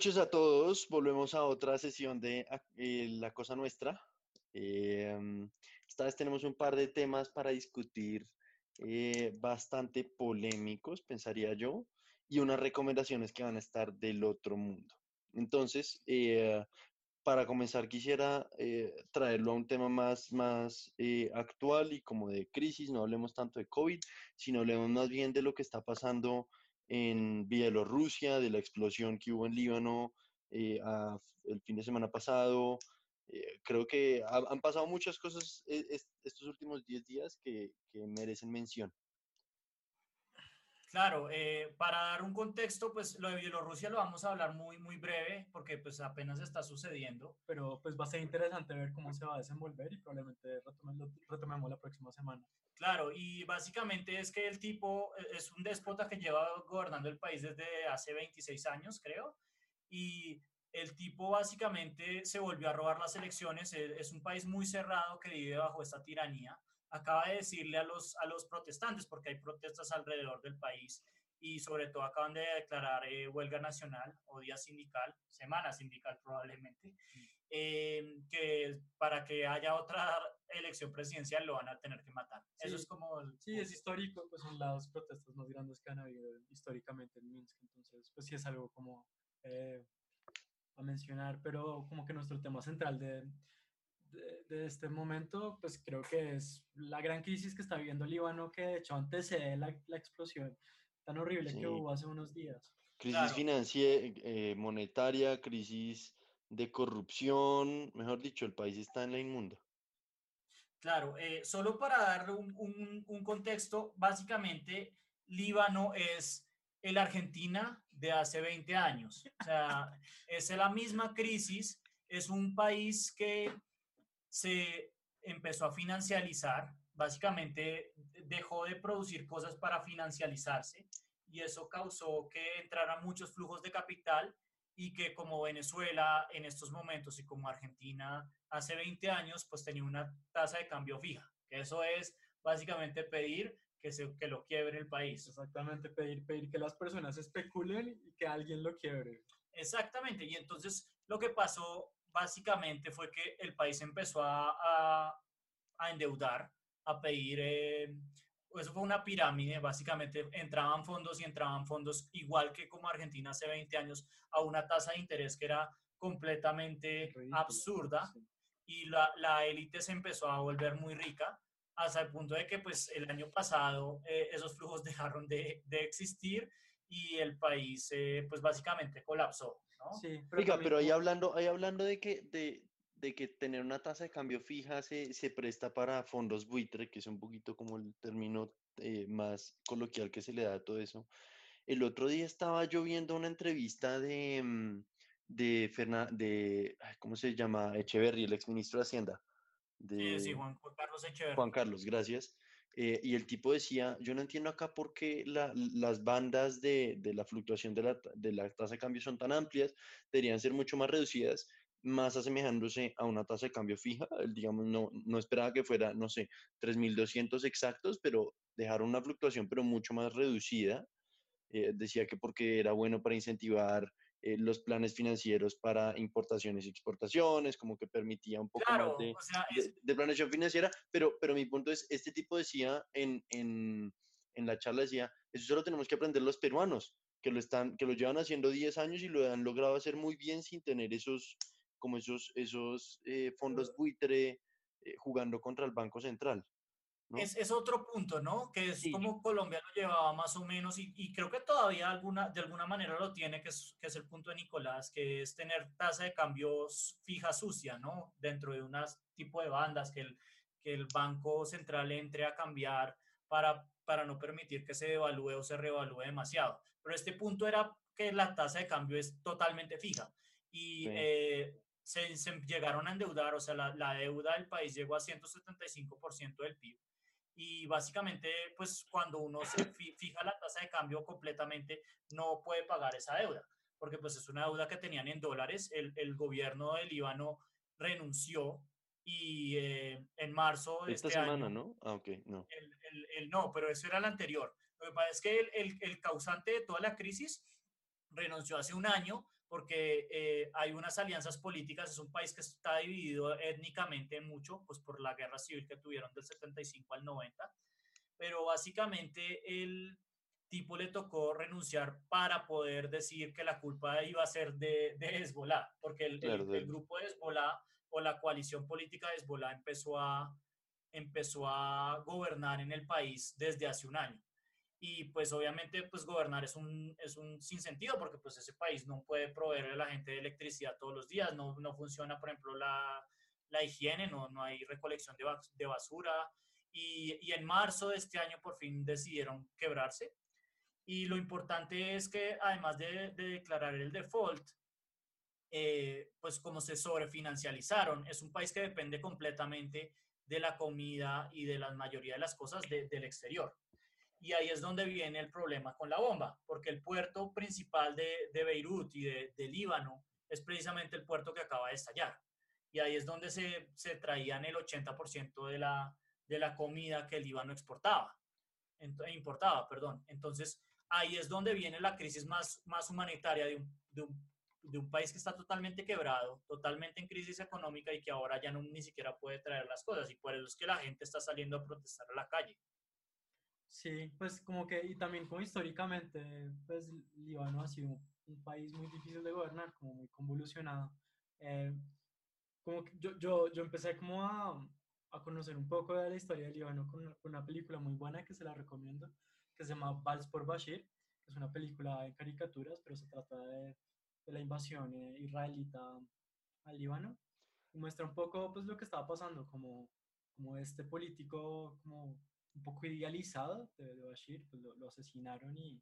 noches a todos. Volvemos a otra sesión de eh, La Cosa Nuestra. Eh, esta vez tenemos un par de temas para discutir eh, bastante polémicos, pensaría yo, y unas recomendaciones que van a estar del otro mundo. Entonces, para comenzar, quisiera traerlo a un tema más, más actual y como de crisis. No hablemos tanto de COVID, sino hablemos más bien de lo que está pasando en Bielorrusia, de la explosión que hubo en Líbano eh, el fin de semana pasado. Eh, creo que han pasado muchas cosas eh, estos últimos 10 días que, que merecen mención. Claro, eh, para dar un contexto, pues lo de Bielorrusia lo vamos a hablar muy, muy breve porque pues apenas está sucediendo. Pero pues va a ser interesante ver cómo se va a desenvolver y probablemente retomemos la próxima semana. Claro, y básicamente es que el tipo e, es un déspota que lleva gobernando el país desde hace 26 años, creo, y el tipo básicamente se volvió a robar las elecciones. E, es un país muy cerrado que vive bajo esta tiranía acaba de decirle a los, a los protestantes, porque hay protestas alrededor del país, y sobre todo acaban de declarar eh, huelga nacional o día sindical, semana sindical probablemente, eh, que para que haya otra elección presidencial lo van a tener que matar. Eso es como... sí, es histórico, pues son las protestas más grandes que han habido históricamente en Minsk, entonces pues sí es algo como eh, a mencionar, pero como que nuestro tema central de, de, este momento, pues creo que es la gran crisis que está viviendo Líbano, que de hecho antecede la, la explosión tan horrible que hubo hace unos días. Crisis financiera, eh, monetaria, crisis de corrupción, mejor dicho, el país está en la inmunda. Claro, eh, solo para darle un, un, un, contexto, básicamente Líbano es el Argentina de hace 20 años. O sea, es la misma crisis, es un país que se empezó a financializar, básicamente dejó de producir cosas para financializarse y eso causó que entraran muchos flujos de capital y que como Venezuela en estos momentos y como Argentina hace 20 años, pues tenía una tasa de cambio fija, que eso es básicamente pedir que, se, que lo quiebre el país. Exactamente, pedir, pedir que las personas especulen y que alguien lo quiebre. Exactamente, y entonces lo que pasó básicamente fue que el país empezó a, a, endeudar, a pedir, eh, eso fue una pirámide, básicamente entraban fondos y entraban fondos igual que como Argentina hace 20 años, a una tasa de interés que era completamente absurda y la, la élite se empezó a volver muy rica hasta el punto de que pues el año pasado eh, esos flujos dejaron de, de, existir y el país eh, pues básicamente colapsó. Sí, pero, ahí hablando, ahí hablando de que, de, de que tener una tasa de cambio fija se, se, presta para fondos buitre, que es un poquito como el término eh, más coloquial que se le da a todo eso. El otro día estaba yo viendo una entrevista de, mm, de, de ¿cómo se llama? Echeverry, el exministro de Hacienda. De, sí, sí, Juan Carlos Echeverry. Juan Carlos, gracias. Eh, y el tipo decía, yo no entiendo acá por qué las bandas de, de la fluctuación de la, de la, tasa de cambio son tan amplias, deberían ser mucho más reducidas, más asemejándose a una tasa de cambio fija. Digamos, no, no esperaba que fuera, no sé, 3.200 exactos, pero dejar una fluctuación, pero mucho más reducida. Eh, decía que porque era bueno para incentivar eh, los planes financieros para importaciones y exportaciones, como que permitía un poco más de, de, planeación financiera, pero, pero mi punto es, este tipo decía en, en, en la charla, decía, eso solo tenemos que aprender los peruanos, que lo, están, que lo llevan haciendo 10 años y lo han logrado hacer muy bien sin tener esos, como esos, esos eh, fondos buitre eh, jugando contra el Banco Central. Es, es, otro punto, ¿no? Que es como Colombia lo llevaba más o menos y, y, creo que todavía alguna, de alguna manera lo tiene, que es, que es el punto de Nicolás, que es tener tasa de cambios fija sucia, ¿no? Dentro de un tipo de bandas que el, que el Banco Central entre a cambiar para, para no permitir que se devalúe o se revalúe demasiado. Pero este punto era que la tasa de cambio es totalmente fija y eh, se, se, llegaron a endeudar, o sea, la, la deuda del país llegó a 175% del PIB y básicamente pues cuando uno se fija la tasa de cambio completamente no puede pagar esa deuda porque pues es una deuda que tenían en dólares el, el gobierno del Líbano renunció y eh, en marzo de esta este semana no ah ok no. el, el, el, no pero eso era el anterior. Lo que pasa es que el, el causante de toda la crisis renunció hace un año porque eh, hay unas alianzas políticas, es un país que está dividido étnicamente mucho, pues por la guerra civil que tuvieron del 75 al 90, pero básicamente el tipo le tocó renunciar para poder decir que la culpa iba a ser de, de Hezbollah, porque el, el, grupo de Hezbollah o la coalición política de Hezbollah empezó a, empezó a gobernar en el país desde hace un año y pues obviamente pues gobernar es un, es un sinsentido porque pues ese país no puede proveerle a la gente de electricidad todos los días, no, no funciona por ejemplo la, la higiene, no, no hay recolección de, de basura y, y, en marzo de este año por fin decidieron quebrarse y lo importante es que además de, de declarar el default, eh, pues como se sobrefinancializaron, es un país que depende completamente de la comida y de la mayoría de las cosas del exterior. Y ahí es donde viene el problema con la bomba, porque el puerto principal de, de Beirut y de, Líbano es precisamente el puerto que acaba de estallar. Y ahí es donde se, se traían el 80% de la, de la comida que el Líbano exportaba, importaba. Perdón. Entonces, ahí es donde viene la crisis más, más humanitaria de un, de, un, de un, país que está totalmente quebrado, totalmente en crisis económica y que ahora ya no, ni siquiera puede traer las cosas. Y por eso es que la gente está saliendo a protestar a la calle. Sí, pues como que, y también como históricamente, pues Líbano ha sido un país muy difícil de gobernar, como muy convolucionado. Eh, como que yo, yo, yo empecé como a, a, conocer un poco de la historia de Líbano con, una película muy buena que se la recomiendo, que se llama Vals por Bashir, que es una película de caricaturas, pero se trata de, de la invasión eh, israelita al Líbano y muestra un poco pues lo que estaba pasando, como, como este político como un poco idealizado de, Bashir, pues lo, asesinaron y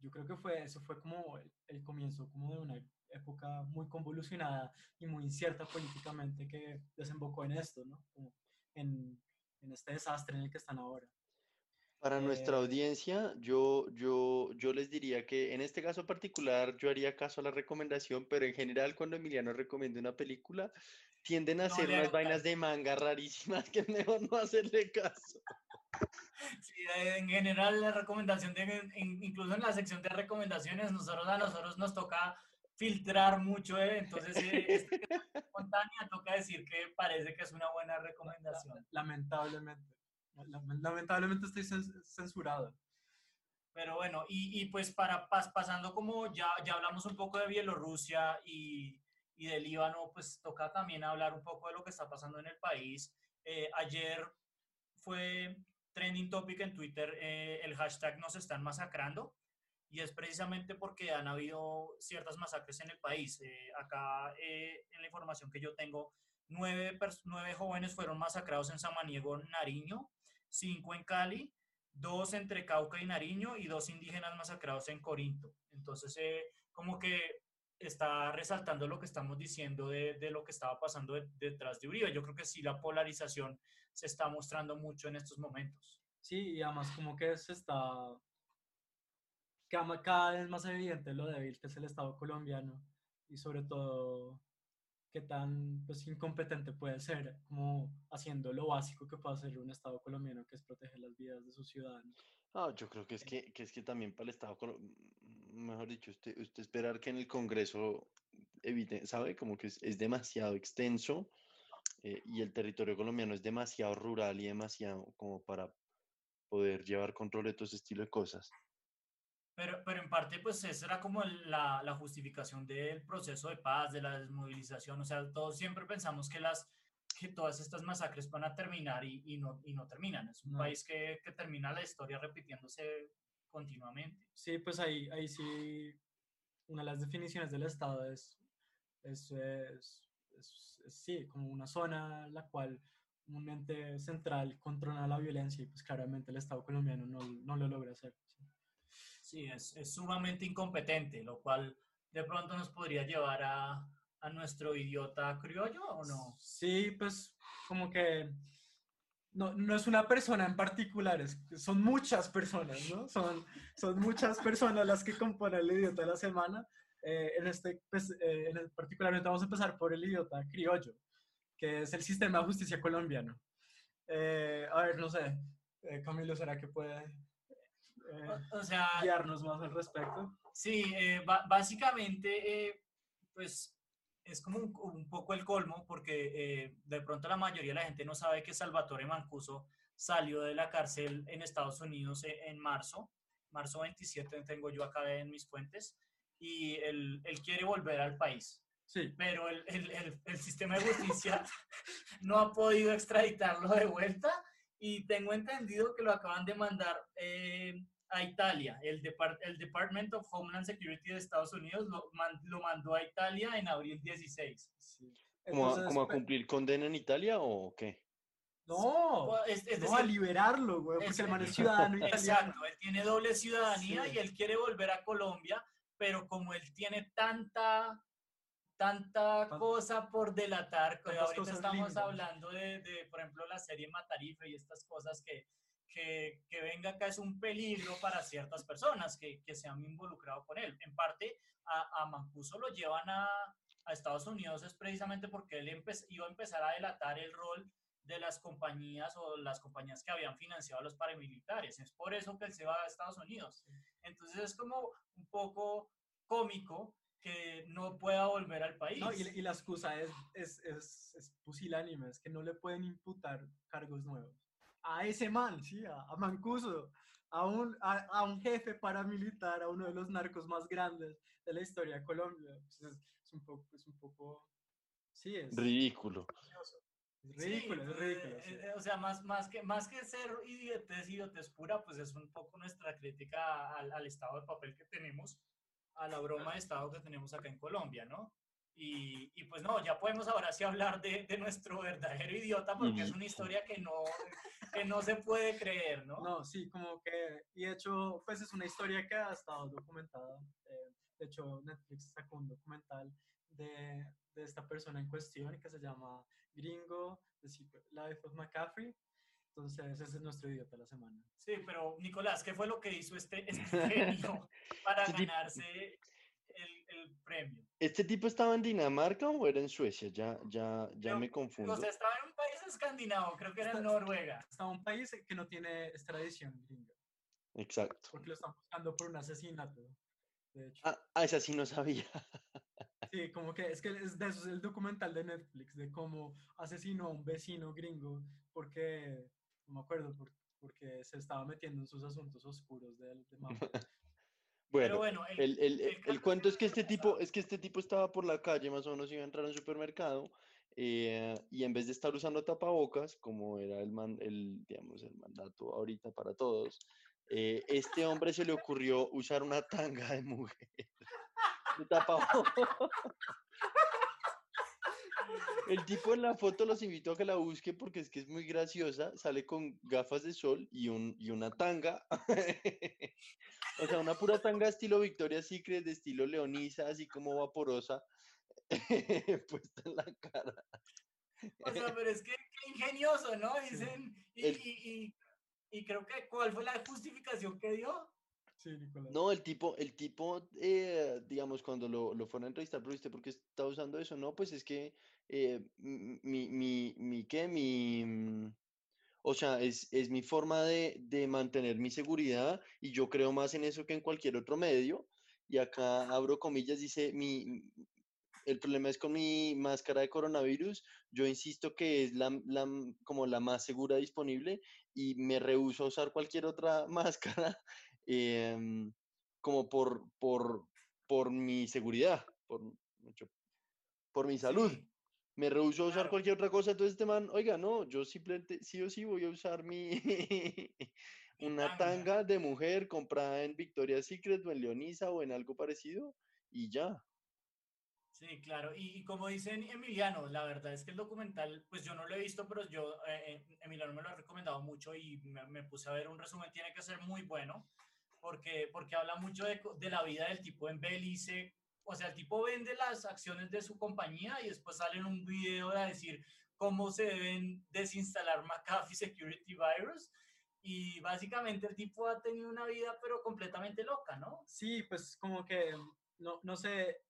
yo creo que fue, eso fue como el, comienzo como de una época muy convolucionada y muy incierta políticamente que desembocó en esto, ¿no? Como en, en este desastre en el que están ahora. Para nuestra eh, audiencia, yo, yo, yo les diría que en este caso particular yo haría caso a la recomendación, pero en general cuando Emiliano recomienda una película, tienden a hacer unas vainas de manga rarísimas que mejor no hacerle caso. Sí, en general la recomendación, de, incluso en la sección de recomendaciones, nosotros a nosotros nos toca filtrar mucho, ¿eh? entonces eh, espontánea toca decir que parece que es una buena recomendación. Lamentablemente, lamentablemente estoy censurado. Pero bueno, y, y pues para pasando como ya, ya hablamos un poco de Bielorrusia y, y de Líbano, pues toca también hablar un poco de lo que está pasando en el país. Eh, ayer fue trending topic en Twitter eh, el hashtag nos están masacrando y es precisamente porque han habido ciertas masacres en el país. Eh, acá eh, en la información que yo tengo, nueve, nueve jóvenes fueron masacrados en Samaniego, Nariño, cinco en Cali, dos entre Cauca y Nariño y dos indígenas masacrados en Corinto. Entonces, como que está resaltando lo que estamos diciendo de, de lo que estaba pasando detrás de Uribe. Yo creo que sí, la polarización se está mostrando mucho en estos momentos. Sí, y además como que se está cada vez más evidente lo débil que es el Estado colombiano y sobre todo qué tan pues, incompetente puede ser como haciendo lo básico que puede hacer un Estado colombiano que es proteger las vidas de sus ciudadanos. Ah, yo creo que es que, que es que también para el Estado, mejor dicho, usted, usted esperar que en el Congreso evite, ¿sabe? Como que es, es demasiado extenso eh, y el territorio colombiano es demasiado rural y demasiado como para poder llevar control de todo ese estilo de cosas. Pero, pero en parte, pues esa era como la, la, justificación del proceso de paz, de la desmovilización. O sea, todos siempre pensamos que, las, que todas estas masacres van a terminar y, y no, y no terminan. Es un país que, que, termina la historia repitiéndose continuamente. Sí, pues ahí, ahí sí, una de las definiciones del Estado es, es, es es, sí, como una zona en la cual un ente central controla la violencia y pues claramente el Estado colombiano no, no lo logra hacer. Sí, es, es, sumamente incompetente, lo cual de pronto nos podría llevar a, a nuestro idiota criollo o no? Sí, pues como que no, no, es una persona en particular, es, son muchas personas, ¿no? Son, son muchas personas las que componen el idiota de la semana eh, en este, pues, eh, en particularmente vamos a empezar por el idiota criollo, que es el sistema de justicia colombiano. Eh, a ver, no sé, Camilo, ¿será que puede o sea, guiarnos más al respecto? Sí, básicamente pues es como un, poco el colmo porque eh, de pronto la mayoría de la gente no sabe que Salvatore Mancuso salió de la cárcel en Estados Unidos en, en marzo, marzo 27 tengo yo acá en mis fuentes, y él, él quiere volver al país. Sí. Pero el, el, el, sistema de justicia no ha podido extraditarlo de vuelta y tengo entendido que lo acaban de mandar eh, a Italia. El, el Department of Homeland Security de Estados Unidos lo, lo mandó a Italia en abril 16. Sí. ¿Cómo, a pues, cumplir condena en Italia o qué? No, es, no a liberarlo, güey, porque el man es ciudadano italiano. Exacto, él tiene doble ciudadanía y él quiere volver a Colombia, pero como él tiene tanta tanta cosa por delatar, ahorita estamos hablando de, de, por ejemplo, la serie Matarife y estas cosas que, que, que, venga acá es un peligro para ciertas personas que, que se han involucrado con él. En parte, a, a Mancuso lo llevan a, a, Estados Unidos es precisamente porque él iba a empezar a delatar el rol de las compañías o las compañías que habían financiado a los paramilitares. Es por eso que él se va a Estados Unidos. Entonces es como un poco cómico que no pueda volver al país. No, y, y, la excusa es, es, es, es, pusilánime, es que no le pueden imputar cargos nuevos. A ese man, sí, a, a Mancuso, a un, a, a, un jefe paramilitar, a uno de los narcos más grandes de la historia de Colombia. Pues es, un poco, es un poco, sí, es ridículo. Es ridículo, es ridículo. Sí. Eh, eh, o sea, más, más, que, más que ser idiotez, idiotez pura, pues es un poco nuestra crítica al, al estado de papel que tenemos a la broma de Estado que tenemos acá en Colombia, ¿no? Y, y pues no, ya podemos ahora sí hablar de, de nuestro verdadero idiota porque es una historia que no, que no se puede creer, ¿no? No, sí, como que, y de hecho, pues es una historia que ha estado documentada. Eh, de hecho, Netflix sacó un documental de, de esta persona en cuestión que se llama Gringo, The Secret Life of McCaffrey. Entonces, ese es nuestro idiota de la semana. Sí, pero Nicolás, ¿qué fue lo que hizo este, este genio para ganarse el, el, premio? ¿Este tipo estaba en Dinamarca o era en Suecia? Ya, ya, ya me confundo. O sea, estaba en un país escandinavo, creo que era en Noruega. Estaba en un país que no tiene extradición gringa. Exacto. Porque lo están buscando por un asesinato, de hecho. Ah, ah esa sí no sabía. Sí, como que es que es de eso es el documental de Netflix, de cómo asesinó a un vecino gringo porque no me acuerdo, por, porque se estaba metiendo en sus asuntos oscuros de, de Bueno, bueno el, el, el, el, cuento es que este tipo, es que este tipo estaba por la calle, más o menos iba a entrar a un supermercado, eh, y en vez de estar usando tapabocas, como era el, man, el, digamos, el mandato ahorita para todos, eh, este hombre se le ocurrió usar una tanga de mujer. De tapabocas. El tipo en la foto los invitó a que la busque porque es que es muy graciosa. Sale con gafas de sol y, un, y una tanga. O sea, una pura tanga estilo Victoria's Secret, de estilo Leonisa, así como vaporosa, puesta en la cara. O sea, pero es que qué ingenioso, ¿no? Dicen, y, el... y, y, y creo que, ¿cuál fue la justificación que dio? Sí, Nicolás. No, el tipo, el tipo eh, digamos, cuando lo, lo fueron a entrevistar, pero usted, ¿por qué está usando eso? No, pues es que eh, mi, mi, mi, ¿qué? Mi, mm, o sea, es, es mi forma de, de, mantener mi seguridad y yo creo más en eso que en cualquier otro medio. Y acá abro comillas, dice, mi, el problema es con mi máscara de coronavirus. Yo insisto que es la, la, como la más segura disponible y me rehuso a usar cualquier otra máscara eh, como por, por, por mi seguridad, por, por mi salud. Me rehuso a usar cualquier otra cosa, entonces este man, oiga, no, yo simplemente sí o sí voy a usar mi una tanga de mujer comprada en Victoria's Secret o en Leonisa o en algo parecido y ya. Sí, claro. Y, y, como dicen Emiliano, la verdad es que el documental, pues yo no lo he visto, pero yo, eh, Emiliano me lo ha recomendado mucho y me, me, puse a ver un resumen, tiene que ser muy bueno porque, porque habla mucho de, de, la vida del tipo en Belice. O sea, el tipo vende las acciones de su compañía y después sale en un video a decir cómo se deben desinstalar McAfee Security Virus. Y básicamente el tipo ha tenido una vida pero completamente loca, ¿no? Sí, pues como que, no, no sé,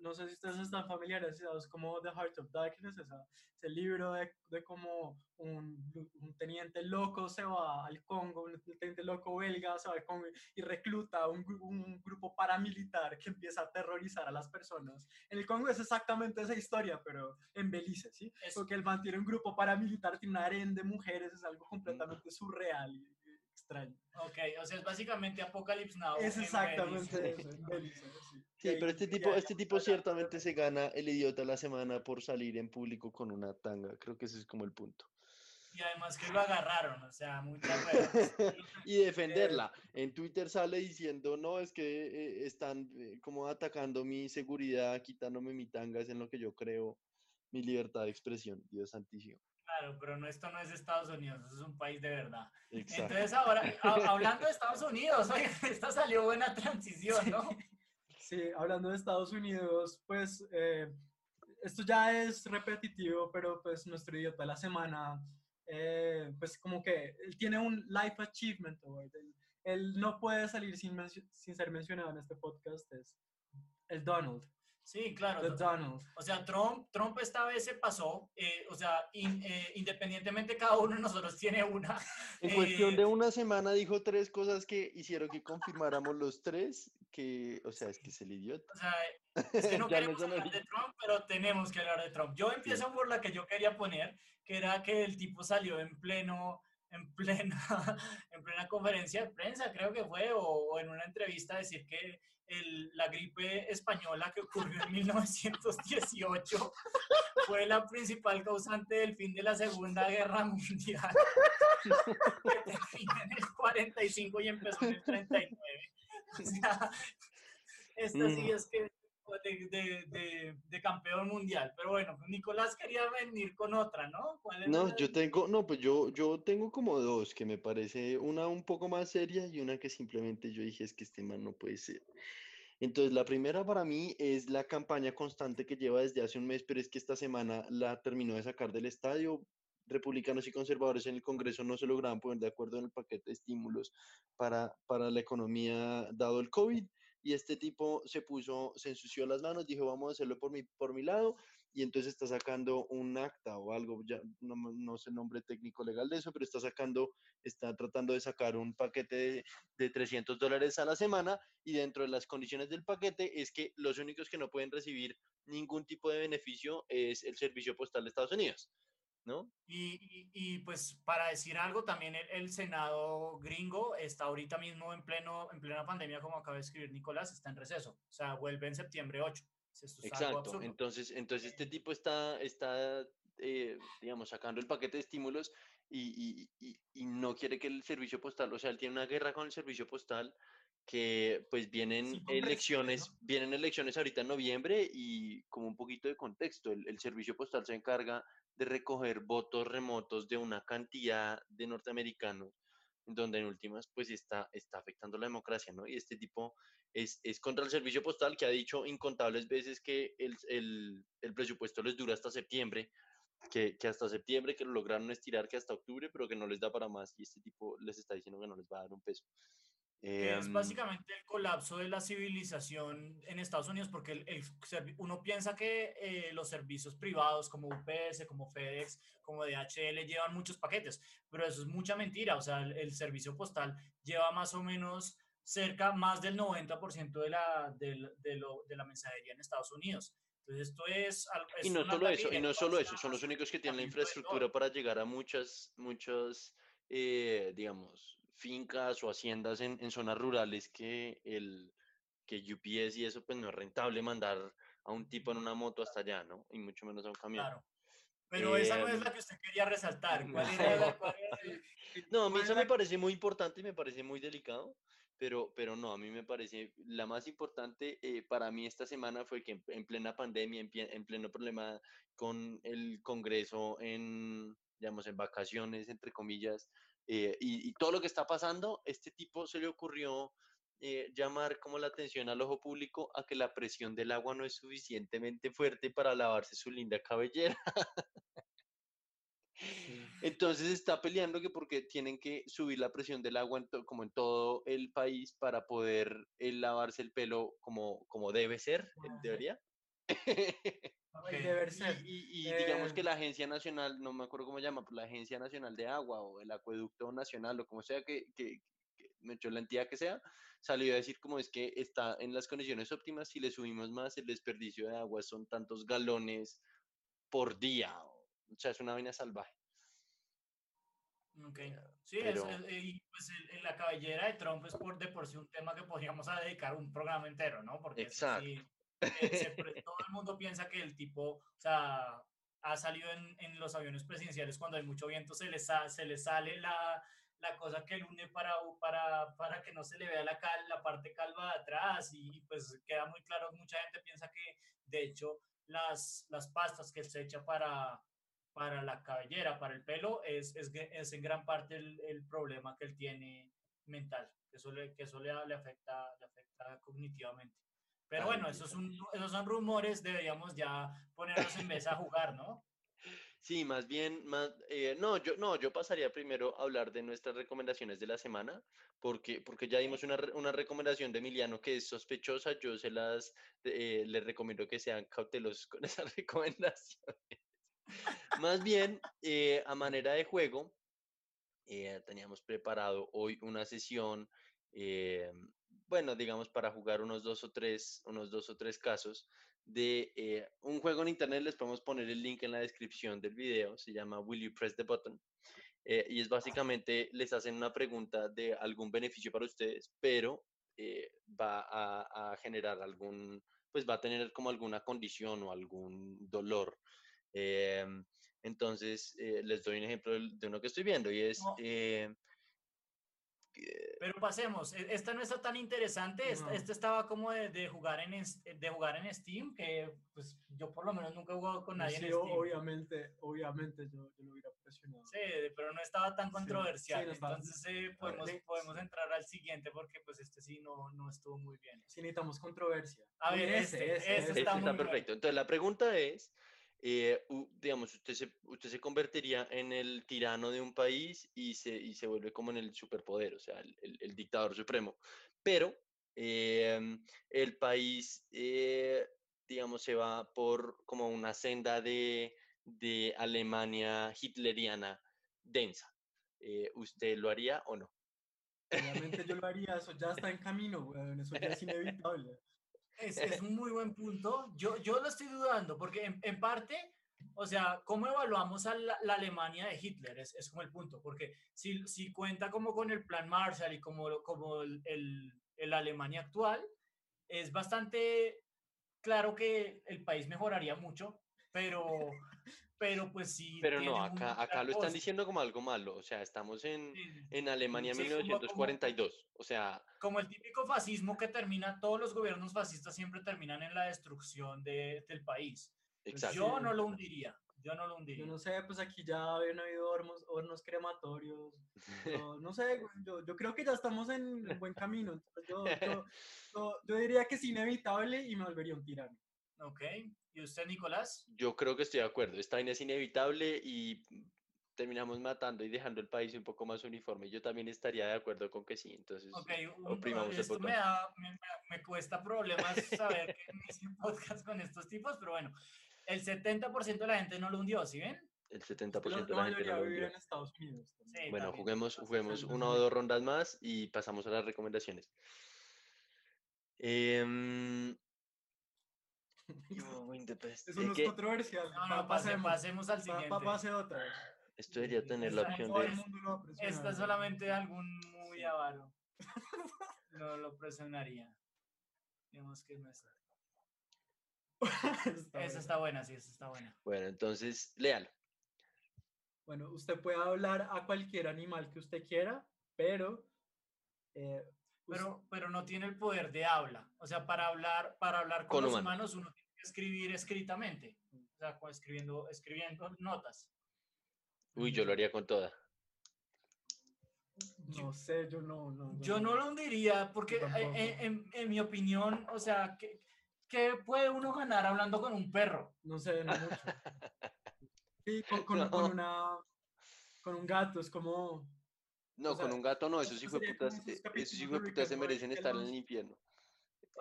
no, sé si ustedes están familiarizados como The Heart of Darkness, esa, ese libro de, de cómo un, un, teniente loco se va al Congo, un teniente loco belga se va al Congo y recluta un, un grupo paramilitar que empieza a aterrorizar a las personas. En el Congo es exactamente esa historia, pero en Belice, ¿sí? Es... Porque el man tiene un grupo paramilitar, tiene un harén de mujeres, es algo completamente surreal y extraño. Ok, o sea, es básicamente Apocalypse Now. Es exactamente eso, Sí, pero este tipo, este tipo ciertamente se gana el idiota la semana por salir en público con una tanga. Creo que ese es como el punto. Y además que lo agarraron, o sea, muchas veces. y defenderla. En Twitter sale diciendo, no, es que eh, están eh, como atacando mi seguridad, quitándome mi tanga, es en lo que yo creo, mi libertad de expresión, Dios santísimo. Claro, pero no, esto no es Estados Unidos, es un país de verdad. Entonces ahora, hablando de Estados Unidos, oye, esta salió buena transición, ¿no? Sí, hablando de Estados Unidos, pues eh, esto ya es repetitivo, pero pues nuestro idiota de la semana, eh, pues como que él tiene un life achievement award. Él, no puede salir sin, sin ser mencionado en este podcast, es el Donald. Sí, claro. O sea, Trump, Trump esta vez se pasó, eh, o sea, eh, independientemente cada uno de nosotros tiene una. En cuestión de eh, una semana dijo tres cosas que hicieron que confirmáramos los tres, que, o sea, es que es el idiota. O sea, es que no queremos hablar de Trump, pero tenemos que hablar de Trump. Yo empiezo por la que yo quería poner, que era que el tipo salió en pleno en plena, en plena conferencia de prensa, creo que fue, o, en una entrevista, decir que el, la gripe española que ocurrió en 1918 fue la principal causante del fin de la Segunda Guerra Mundial, que terminó en el 45 y empezó en el 39. O sea, esta sí mm. es que de, de, campeón mundial. Pero bueno, Nicolás quería venir con otra, ¿no? no, yo tengo, no, pues yo, yo tengo como dos que me parece una un poco más seria y una que simplemente yo dije es que este man no puede ser. Entonces, la primera para mí es la campaña constante que lleva desde hace un mes, pero es que esta semana la terminó de sacar del estadio. Republicanos y conservadores en el Congreso no se lograban poner de acuerdo en el paquete de estímulos para, para la economía dado el COVID y este tipo se puso, se ensució las manos, dijo, vamos a hacerlo por mi, por mi lado, y entonces está sacando un acta o algo, ya no, no, sé el nombre técnico legal de eso, pero está sacando, está tratando de sacar un paquete de, de 300 dólares a la semana, y dentro de las condiciones del paquete es que los únicos que no pueden recibir ningún tipo de beneficio es el servicio postal de Estados Unidos. ¿No? Y, y, pues para decir algo, también el, Senado gringo está ahorita mismo en, pleno, en plena pandemia, como acaba de escribir Nicolás, está en receso, o sea, vuelve en septiembre 8. Exacto, entonces, entonces este tipo está, está eh, digamos, sacando el paquete de estímulos y, y, y, no quiere que el servicio postal, o sea, él tiene una guerra con el servicio postal que pues vienen elecciones, vienen elecciones ahorita en noviembre y como un poquito de contexto, el, el servicio postal se encarga de recoger votos remotos de una cantidad de norteamericanos, donde en últimas pues está, está afectando la democracia, ¿no? Y este tipo es, es contra el servicio postal que ha dicho incontables veces que el, el, el presupuesto les dura hasta septiembre, que, que, hasta septiembre, que lo lograron estirar que hasta octubre, pero que no les da para más y este tipo les está diciendo que no les va a dar un peso es em, básicamente el colapso de la civilización en Estados Unidos, porque el, uno piensa que eh, los servicios privados como UPS, como FedEx, como DHL llevan muchos paquetes, pero eso es mucha mentira. O sea, el, servicio postal lleva más o menos cerca más del 90% de la, de, de, lo, de la mensajería en Estados Unidos. Entonces, esto es... y no solo eso, y no solo eso, son los únicos que tienen la infraestructura para llegar a muchas, muchos, eh, digamos, fincas o haciendas en, en, zonas rurales que el que UPS y eso pues no es rentable mandar a un tipo en una moto hasta allá, ¿no? Y mucho menos a un camión. Claro. Pero esa no es em, la que usted quería resaltar. ¿Cuál era No, a mí eso me parece muy importante y me parece muy delicado, pero, pero no, a mí me parece la más importante eh, para mí esta semana fue que en, plena pandemia, en, en, pleno problema con el Congreso, en, digamos, en vacaciones, entre comillas, eh, y, todo lo que está pasando, este tipo se le ocurrió eh, llamar como la atención al ojo público a que la presión del agua no es suficientemente fuerte para lavarse su linda cabellera. Entonces está peleando que porque tienen que subir la presión del agua como en todo el país para poder eh, lavarse el pelo como, como debe ser, en teoría. Y, y- y digamos que Eh, la Agencia Nacional, no me acuerdo cómo se llama, pero la Agencia Nacional de Agua o el Acueducto Nacional o como sea que, que, que me echó la entidad que sea, salió a decir como es que está en las condiciones óptimas, si le subimos más el desperdicio de agua son tantos galones por día, o o sea, es una vaina salvaje. Ok. Sí, es- pero- es- eh, y pues en la cabellera de Trump es por de por sí un tema que podríamos dedicar un programa entero, ¿no? Porque eso Exacto. sí, se pre- todo el mundo piensa que el tipo, o sea, ha salido en, en los aviones presidenciales cuando hay mucho viento, se le, sa- se le sale la, la cosa que él une para, para, para que no se le vea la, cal- la parte calva de atrás y pues queda muy claro, mucha gente piensa que de hecho las, las pastas que él se echa para, para la cabellera, para el pelo, es, es, es en gran parte el, el problema que él tiene mental, que eso le, que eso le, le afecta, le afecta cognitivamente. Pero bueno, esos son, esos son rumores, deberíamos ya ponerlos en mesa a jugar, ¿no? Sí, más bien, más, eh, no, yo, no, yo pasaría primero a hablar de nuestras recomendaciones de la semana, porque, porque ya dimos una, una recomendación de Emiliano que es sospechosa, yo se las, eh, les recomiendo que sean cautelosos con esas recomendaciones. Más bien, eh, a manera de juego, eh, teníamos preparado hoy una sesión, eh, bueno, digamos, para jugar unos dos o tres, unos dos o tres casos de eh, un juego en internet. Les podemos poner el link en la descripción del video. Se llama Will You Press the Button? Eh, y es básicamente, les hacen una pregunta de algún beneficio para ustedes, pero eh, va a, a generar algún, pues va a tener como alguna condición o algún dolor. Em, entonces, eh, les doy un ejemplo de uno que estoy viendo y es, No. Pero pasemos, e- esta no está tan interesante, esta, No. esta estaba como de, de jugar en, de jugar en Steam, que pues yo por lo menos nunca he jugado con nadie sí, en Steam. obviamente, obviamente yo, yo lo hubiera presionado. Sí, pero no estaba tan Sí, controversial. sí, estaba- Entonces eh, podemos, le- podemos entrar al siguiente porque pues este sí no, no estuvo muy bien. Si necesitamos controversia. A ver, este, este ese. Este está está muy perfecto. Entonces, la pregunta es, eh, digamos, usted se, usted se convertiría en el tirano de un país y se, y se vuelve como en el superpoder, o sea, el, el- el dictador supremo. Pero em, el país, eh, digamos, se va por como una senda de, de Alemania hitleriana densa. Eh, ¿usted lo haría o no? Obviamente yo lo haría, eso ya está en camino, weón, eso ya es inevitable. Es, es un muy buen punto. Yo, yo lo estoy dudando porque en, en parte, o sea, ¿cómo evaluamos a la, la Alemania de Hitler? Es, es como el punto, porque si, si cuenta como con el plan Marshall y como, como el, el, el Alemania actual, es bastante claro que el país mejoraría mucho, pero, pero pues sí. Pero no, acá, acá lo están diciendo como algo malo, o sea, estamos en, Sí. en Alemania Sí, como- como- 1942, o sea, como el típico fascismo que termina, todos los gobiernos fascistas siempre terminan en la destrucción de- del país. Pues exacto. yo no lo hundiría, yo no lo Yo hundiría. no sé, pues aquí ya habían habido hornos, hornos crematorios. yo no sé, güey, yo, yo creo que ya estamos en en buen camino. yo, yo, yo- yo diría que es inevitable y me volvería un tirano. Ok, ¿y usted, Nicolás? Yo creo que estoy de acuerdo. Esta vaina es inevitable y terminamos matando y dejando el país un poco más uniforme. Yo también estaría de acuerdo con que sí. Entonces, Ok, un- oprimamos el esto botón. me, da- me, cuesta problemas saber que hice un podcast con estos tipos, pero bueno, el 70% de la gente no lo hundió, ¿sí ven? el Pero 70% de la gente mayoría no lo vive hundió. en Estados Unidos. también. Sí. Bueno, también. juguemos, juguemos una o dos rondas más y pasamos a las recomendaciones. Em, yo, Win the Best. Eso Es no es que controversial. No, no, pase- pasemos. pasemos al siguiente. pa- pase otra. esto debería tener la opción de... Esta es solamente algún muy avaro. No lo presionaría. Digamos que no está. Está Esa está buena, sí, esa está buena. Bueno, entonces, léalo. Bueno, usted puede hablar a cualquier animal que usted quiera, pero... eh, Pero, pero no tiene el poder de habla. O sea, para hablar, para hablar con, Con los humanos. humanos uno tiene que escribir escritamente. O sea, escribiendo, escribiendo notas. Uy, yo lo haría con toda. no sé, yo no... no Yo no lo hundiría porque Yo eh, eh, en, en mi opinión, o sea, ¿qué, qué puede uno ganar hablando con un perro? No sé, no mucho. Sí, con, con- una... Con un gato, es como... No, O sea, con un gato no, esos esto hijos sería putas, esos eh, de hijos Rick putas se merecen estar en el infierno.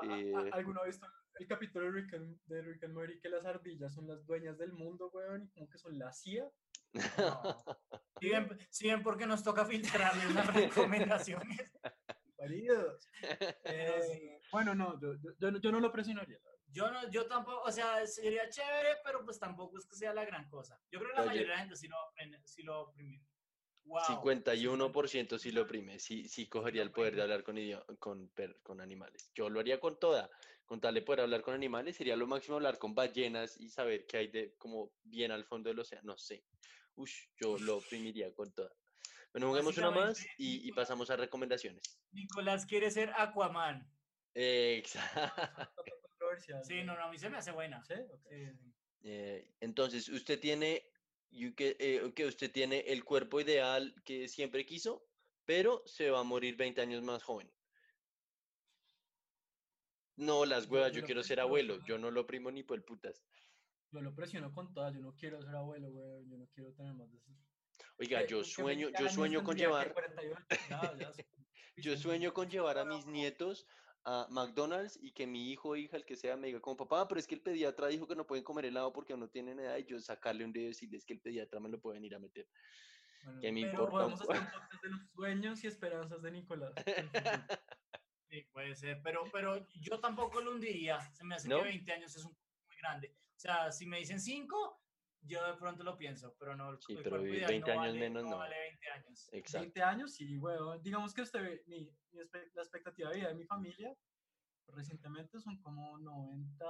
Eh, ¿Alguno ha visto el capítulo de Rick, and, de Rick and Morty que las ardillas son las dueñas del mundo, weón, y como que son la CIA. Si bien, si bien porque nos toca filtrarle las recomendaciones. Eh, bueno, no, yo, yo, yo no- yo no lo presionaría. Yo no, yo tampoco, o sea, sería chévere, pero pues tampoco es que sea la gran cosa. Yo creo que la Oye. mayoría de la gente sí lo sí lo. Wow. 51% sí lo oprime, sí, sí cogería el poder de hablar con, con, con animales. Yo lo haría con toda, con tal de poder hablar con animales, sería lo máximo hablar con ballenas y saber qué hay de como bien al fondo del océano, no sé. Ush, yo lo oprimiría con toda. Bueno, juguemos una más y, y Nicolás- pasamos a recomendaciones. Nicolás quiere ser Aquaman. Exacto. Sí, no, no, a mí se me hace buena. ¿Sí? Ok. Sí, sí. Eh, entonces, usted tiene, you que, eh, que usted tiene el cuerpo ideal que siempre quiso, pero se va a morir 20 años más joven. No, las huevas, yo quiero ser abuelo, yo no lo primo ni por putas. Yo lo presiono con todas, yo no quiero ser abuelo, weón, yo no quiero tener más de esos. Oiga, ¿Qué- yo sueño, 20 yo sueño con llevar, 48? Ya, ya, sí, yo sueño con llevar a mis nietos a McDonald's y que mi hijo o hija, el que sea, me diga como papá, pero es que el pediatra dijo que no pueden comer helado porque no tienen edad y yo sacarle un dedo y decirles que el pediatra me lo pueden ir a meter. Bueno, que me pero importa Podemos hacer un de los sueños y esperanzas de Nicolás. Sí, puede ser, pero, pero yo tampoco lo hundiría. Se me hace ¿No? que 20 años es un poco muy grande. O sea, si me dicen 5, yo de pronto lo pienso, pero no. Sí, el pero vivir ideal 20 años vale- menos, no. vale 20 años. Exacto. 20 años, sí, weón. Digamos que usted, mi, mi la expectativa de vida de mi familia recientemente son como 90,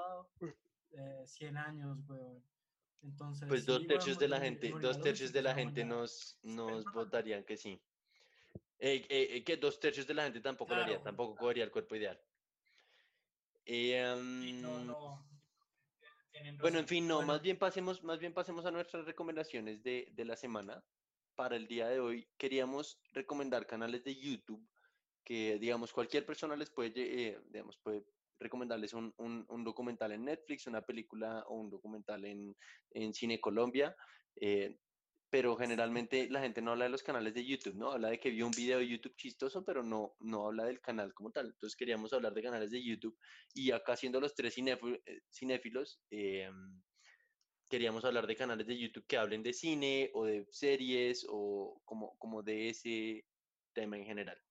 eh, 100 años, weón. Entonces, Pues dos sí, tercios weón, de la gente, dos tercios de la 25 gente nos, nos votarían que sí. Eh, eh, que dos tercios de la gente tampoco lo haría, Claro, tampoco cogería el cuerpo ideal. Eh, Sí, no, mm, no. Bueno, en fin, no, Bueno. más bien pasemos, más bien pasemos a nuestras recomendaciones de, de la semana. Para el día de hoy queríamos recomendar canales de YouTube que, digamos, cualquier persona les puede, eh, digamos, puede recomendarles un, un- un documental en Netflix, una película o un documental en, en Cine Colombia. eh, pero generalmente la gente no habla de los canales de YouTube, ¿no? Habla de que vio un video de YouTube chistoso, pero no, no habla del canal como tal. Entonces queríamos hablar de canales de YouTube y acá siendo los tres eh, cinéfilos, eh, queríamos hablar de canales de YouTube que hablen de cine o de series o como, como de ese tema en general.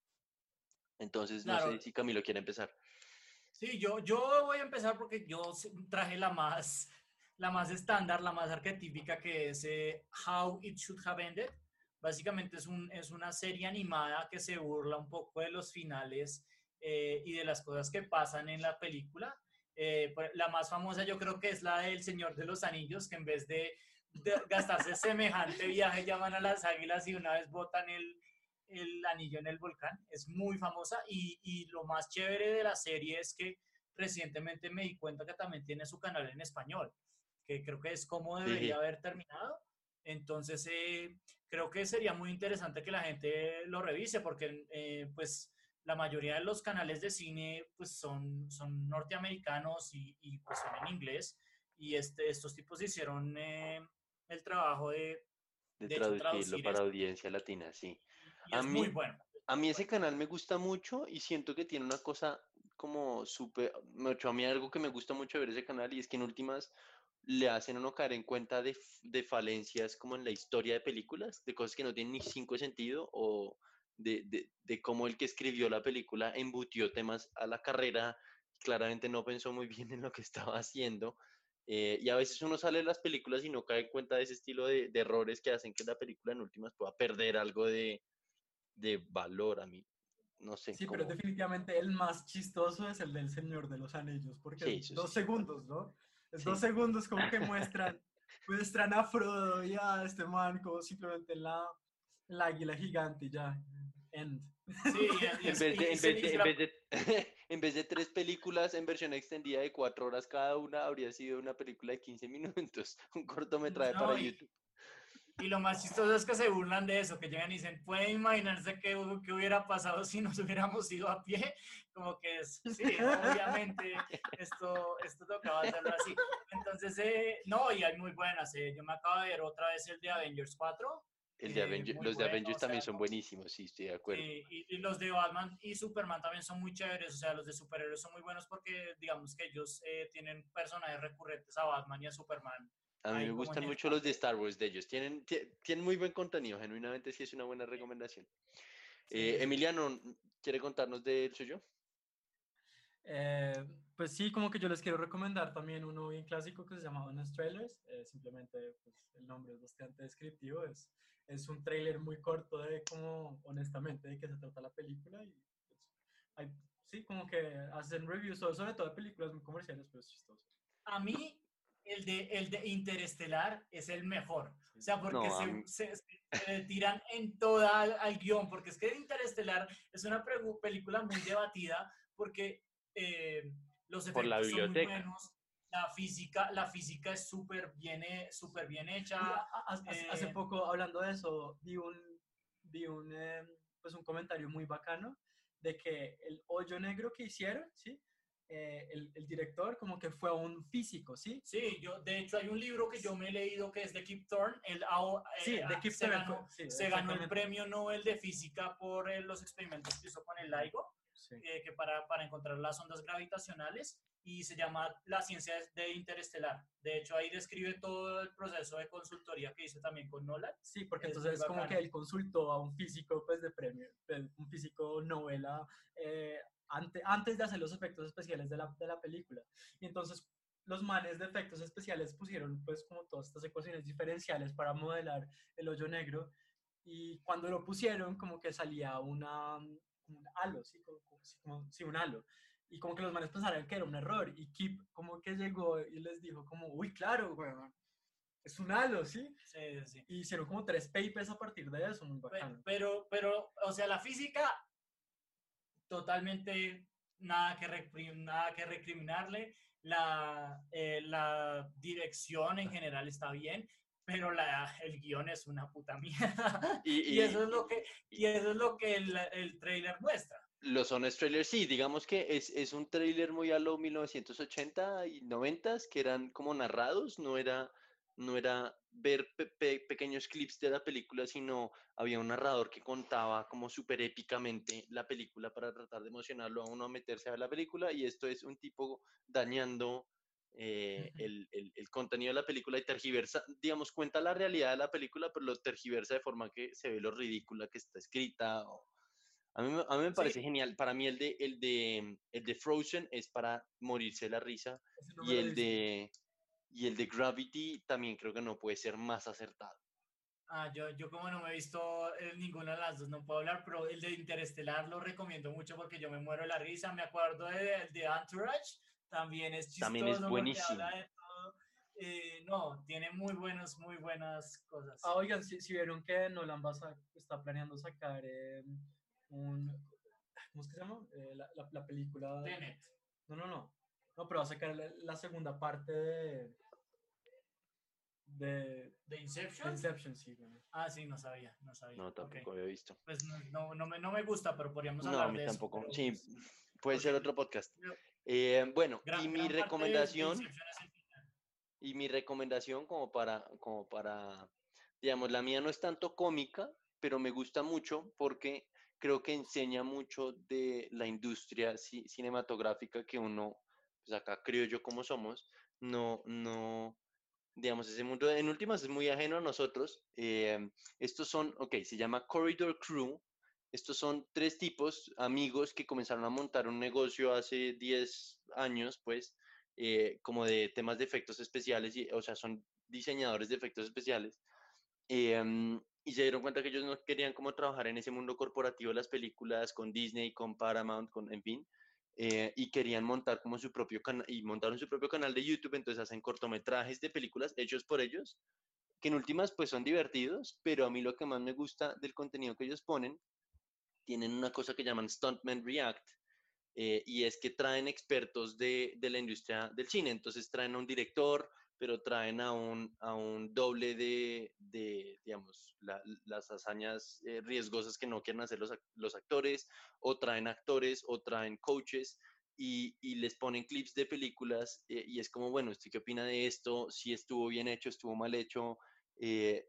Entonces, no Claro. sé si Camilo quiere empezar. Sí, yo, yo voy a empezar porque yo traje la más, la más estándar, la más arquetípica, que es eh, How It Should Have Ended. Básicamente es, un, es una serie animada que se burla un poco de los finales eh, y de las cosas que pasan en la película. Eh, la más famosa yo creo que es la del Señor de los Anillos, que en vez de, de gastarse semejante viaje llaman a las águilas y una vez botan el, el anillo en el volcán. Es muy famosa y, y lo más chévere de la serie es que recientemente me di cuenta que también tiene su canal en español, que creo que es como debería Sí. haber terminado. Entonces, eh, creo que sería muy interesante que la gente lo revise porque, eh, pues, la mayoría de los canales de cine, pues, son, son norteamericanos y, y, pues, son en inglés. Y este, estos tipos hicieron eh, el trabajo de... De, De traducirlo traducir para esto. audiencia latina, sí. y A es mí- muy bueno. A mí ese canal me gusta mucho y siento que tiene una cosa como súper, a mí algo que me gusta mucho ver ese canal y es que en últimas le hacen a uno caer en cuenta de, de falencias como en la historia de películas, de cosas que no tienen ni cinco sentido o de, de, de cómo el que escribió la película embutió temas a la carrera, claramente no pensó muy bien en lo que estaba haciendo. eh, y a veces uno sale de las películas y no cae en cuenta de ese estilo de, de errores que hacen que la película en últimas pueda perder algo de, de valor a mí. No sé. Sí, pero como- definitivamente el más chistoso es el del Señor de los Anillos, porque Sí, dos sí. segundos, ¿no? Es Sí. dos segundos como que muestran, muestran a Frodo y a este man como simplemente la, el águila gigante y ya. End. Sí, En vez, de, la- en vez tres películas en versión extendida de cuatro horas cada una, habría sido una película de 15 minutos, un cortometraje No, para y- YouTube. Y lo más chistoso es que se burlan de eso, que llegan y dicen, ¿pueden imaginarse qué, qué hubiera pasado si nos hubiéramos ido a pie? Como que es, sí, obviamente esto, esto tocaba hacerlo así. Entonces, eh, no, y hay muy buenas. eh, Yo me acabo de ver otra vez el de Avengers 4 El de eh, los de bueno, Avengers o sea, también son buenísimos, sí, estoy de acuerdo. y, y- y los de Batman y Superman también son muy chéveres, o sea, los de superhéroes son muy buenos porque digamos que ellos eh, tienen personajes recurrentes a Batman y a Superman. A mí ahí me gustan mucho los de. Star Wars de ellos. Tienen, tie- tienen muy buen contenido, genuinamente sí es una buena recomendación. Eh, sí. Emiliano, ¿quiere contarnos del suyo? Eh, pues sí, como que yo les quiero recomendar también uno bien clásico que se llama Honest Trailers. eh, simplemente, pues el nombre es bastante descriptivo. Es, es un trailer muy corto de cómo, honestamente, de qué se trata la película. Y pues, hay, sí, como que hacen reviews sobre, sobre todo de películas muy comerciales, pero es chistoso. A mí, el de, el de Interestelar es el mejor. O sea, porque No, se, mí- se- se- se tiran en toda al, al guion, porque es que Interestelar es una película muy debatida, porque eh, los Por la efectos son muy buenos, la física, la física es súper bien, he- súper bien hecha. hace, hace eh, poco, hablando de eso, vi un, vi un, eh, pues un comentario muy bacano de que el hoyo negro que hicieron, ¿sí? Eh, el, el director como que fue un físico, ¿sí? Sí, yo, de hecho hay un libro que yo me he leído que es de Kip Thorne, el, AO, Sí, eh, de Kip se, Thorne ganó, sí, se ganó el premio Nobel de Física por eh, los experimentos que hizo con el LIGO. Sí. eh, que para, para encontrar las ondas gravitacionales y se llama La ciencia de interestelar. De hecho, ahí describe todo el proceso de consultoría que hizo también con Nolan. Sí, porque Es entonces muy como que él consultó a un físico pues de premio, un físico novela, eh, ante- antes de hacer los efectos especiales de la, de la película. Y entonces los manes de efectos especiales pusieron pues como todas estas ecuaciones diferenciales para modelar el hoyo negro y cuando lo pusieron como que salía una, un halo, ¿sí? Como, como- sí, un halo. Y como que los manes pensaron que era un error y Kip como que llegó y les dijo como, uy, claro, weón, es un halo, ¿sí? Sí, sí. Y hicieron como tres papers a partir de eso, muy bacano. Pero, pero, o sea, la física, totalmente nada que, nada que recriminarle. La, eh, la dirección en general está bien, pero la, el guion es una puta mierda. Y, Y eso es lo que, y eso es lo que el, el trailer muestra. Los Honest Trailers, sí, digamos que es, es un trailer muy a lo 1980 y 90 que eran como narrados, no era, no era ver pe- pe- pequeños clips de la película, sino había un narrador que contaba como súper épicamente la película para tratar de emocionarlo a uno a meterse a ver la película y esto es un tipo dañando eh, el, el- el contenido de la película y tergiversa, digamos, cuenta la realidad de la película, pero lo tergiversa de forma que se ve lo ridícula que está escrita o, a mí, me- a mí me Sí. parece genial. Para mí el de, el, de, el de Frozen es para morirse la risa no y el de, y el de Gravity también creo que no puede ser más acertado. Ah, yo, yo como no me he visto eh, ninguna de las dos, no puedo hablar, pero el de Interestelar lo recomiendo mucho porque yo me muero de la risa. Me acuerdo de, de Entourage, también es chistoso. También es buenísimo. habla de todo. Eh, no, tiene muy buenos, muy buenas cosas. Ah, oigan, si, si vieron que Nolan va a está planeando sacar eh, un... ¿Cómo es que se llama? Eh, la, la- la película... Tenet. No, no, no. No, pero va a sacar la, la segunda parte de... De, ¿De de Inception? Inception, sí. bueno. Ah, sí, no sabía, no sabía. No, tampoco había visto. Pues no, no, no me, no me gusta, pero podríamos No, hablar a mí de eso, tampoco. pero, Sí, pues, puede ser otro podcast. Pero Eh, bueno, gran- y mi de- de recomendación... Y mi recomendación como para, como para, digamos, la mía no es tanto cómica, pero me gusta mucho porque creo que enseña mucho de la industria ci- cinematográfica que uno, pues acá creo yo como somos, no, no, digamos, ese mundo en últimas es muy ajeno a nosotros. eh, estos son, ok, se llama Corridor Crew. Estos son tres tipos, amigos, que comenzaron a montar un negocio hace 10 años, pues, eh, como de temas de efectos especiales, y, o sea, son diseñadores de efectos especiales. em, y se dieron cuenta que ellos no querían como trabajar en ese mundo corporativo las películas con Disney, con Paramount, con, en fin, eh, y querían montar como su propio canal, y montaron su propio canal de YouTube, entonces hacen cortometrajes de películas hechos por ellos, que en últimas pues son divertidos, pero a mí lo que más me gusta del contenido que ellos ponen, tienen una cosa que llaman Stuntman React, eh, y es que traen expertos de, de la industria del cine, entonces traen a un director, pero traen a un, a un doble de, de digamos, la- las hazañas eh, riesgosas que no quieren hacer los, los actores, o traen actores, o traen coaches, y, y les ponen clips de películas, eh, y es como, bueno, ¿usted qué opina de esto? Si estuvo bien hecho, estuvo mal hecho. Eh,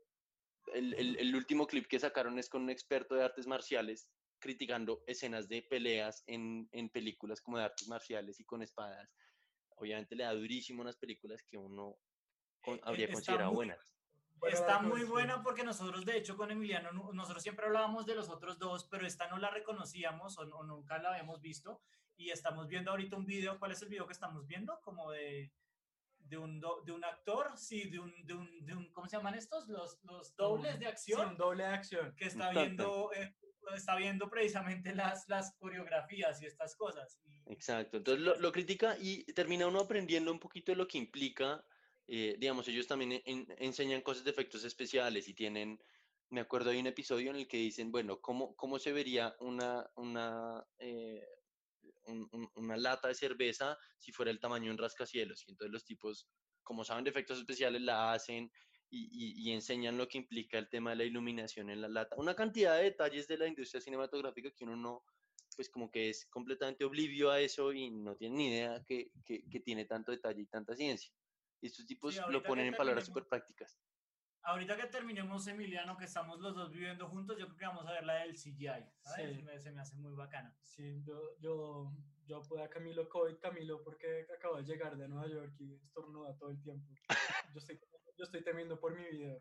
el, último clip que sacaron es con un experto de artes marciales criticando escenas de peleas en, películas como de artes marciales y con espadas. Obviamente le da durísimo unas películas que uno eh, habría eh, considerado buenas. Está muy buena porque nosotros, de hecho, con Emiliano, nosotros siempre hablábamos de los otros dos, pero esta no la reconocíamos o, nunca la habíamos visto. Y estamos viendo ahorita un video. ¿Cuál es el video que estamos viendo? Como de, de, un, de un actor, sí, de un, de un, de un, ¿cómo se llaman estos? Los, los dobles de acción. Sí, un doble de acción. Que está viendo, eh, está viendo precisamente las, las coreografías y estas cosas. Exacto. Entonces lo, lo critica y termina uno aprendiendo un poquito de lo que implica eh, digamos, ellos también enseñan cosas de efectos especiales y tienen, me acuerdo, hay un episodio en el que dicen, bueno, ¿cómo, cómo se vería una, una, eh, una lata de cerveza si fuera el tamaño de un rascacielos? Y entonces los tipos, como saben de efectos especiales, la hacen y, y, enseñan lo que implica el tema de la iluminación en la lata. Una cantidad de detalles de la industria cinematográfica que uno no, pues como que es completamente oblivio a eso y no tiene ni idea que, que, que tiene tanto detalle y tanta ciencia. Y estos tipos lo ponen en palabras súper prácticas. Ahorita que terminemos, Emiliano, que estamos los dos viviendo juntos, yo creo que vamos a ver la del CGI. Se, me, se, me, hace muy bacana. Sí, yo, yo, yo apoyo a Camilo COVID, Camilo, porque acabo de llegar de Nueva York y estornuda todo el tiempo. Yo estoy, yo estoy temiendo por mi vida.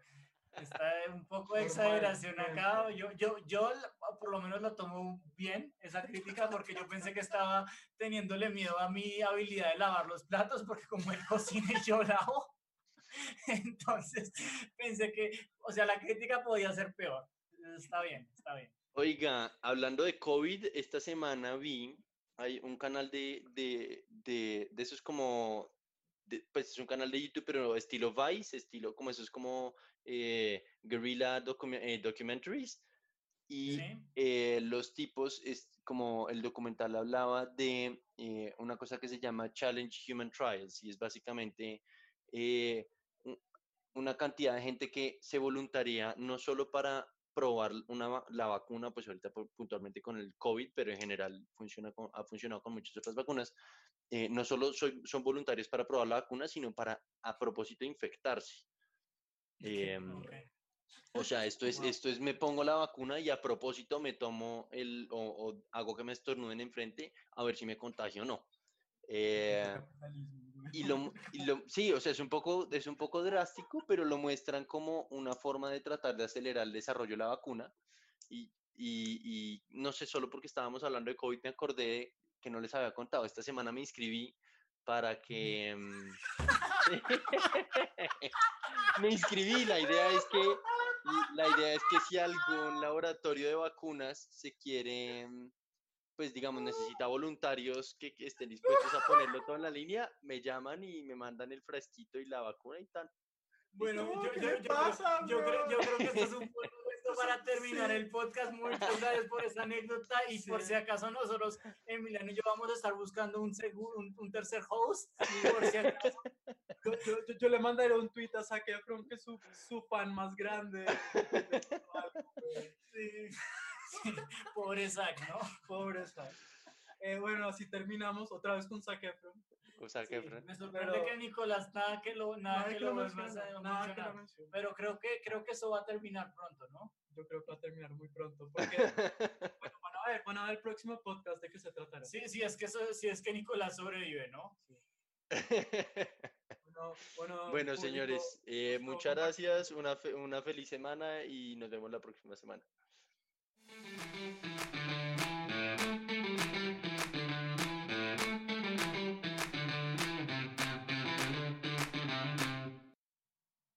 Está un poco de exageración acá. Yo, yo, yo por lo menos lo tomo bien, esa crítica, porque yo pensé que estaba teniéndole miedo a mi habilidad de lavar los platos, porque como él cocina y yo lavo, entonces pensé que, o sea, la crítica podía ser peor. Está bien, está bien. Oiga, hablando de COVID, esta semana vi, hay un canal de, de, de, de esos como pues es un canal de YouTube, pero estilo Vice, estilo como eso es como eh, guerrilla eh, documentaries. Y eh, los tipos, es como el documental hablaba de una cosa que se llama Challenge Human Trials, y es básicamente una cantidad de gente que se voluntaría no solo para probar una, la vacuna, pues ahorita puntualmente con el COVID, pero en general funciona ha funcionado con muchas otras vacunas, no solo son voluntarios para probar la vacuna, sino para a propósito infectarse. Em, o sea, esto es, esto es, me pongo la vacuna y a propósito me tomo el, o, hago que me estornuden enfrente a ver si me contagio o no. Eh, y lo, y lo, sí, o sea, es un, poco, es un poco drástico, pero lo muestran como una forma de tratar de acelerar el desarrollo de la vacuna. Y, y, y no sé, solo porque estábamos hablando de COVID me acordé que no les había contado. Esta semana me inscribí para que... Mm, me inscribí, la idea es que la idea es que si algún laboratorio de vacunas se quiere, mm, pues digamos, necesita voluntarios que, estén dispuestos a ponerlo todo en la línea, me llaman y me mandan el frasquito y la vacuna y tal. Bueno, yo, yo, yo, creo, yo, creo, que esto es un buen para terminar el podcast. Muchas gracias por esa anécdota y por si acaso nosotros, Emiliano y yo, vamos a estar buscando un, segundo, un, tercer host. Por si acaso. yo, le mandaré un tweet a Zac Efron que es su, su fan más grande. sí. Sí. Pobre Zac, ¿no? Pobre Zac. Eh, bueno, así terminamos otra vez con Zac Efron. me sorprende que Nicolás nada que lo nada, que, lo, menciona, pero creo que creo que eso va a terminar pronto, ¿no? Yo creo que va a terminar muy pronto porque bueno, van a ver, van a ver el próximo podcast de qué se tratará. Sí, sí, es que eso, sí es que Nicolás sobrevive, ¿no? Sí. bueno, bueno, bueno señores, eh, muchas gracias, una, una feliz semana y nos vemos la próxima semana. Thank you.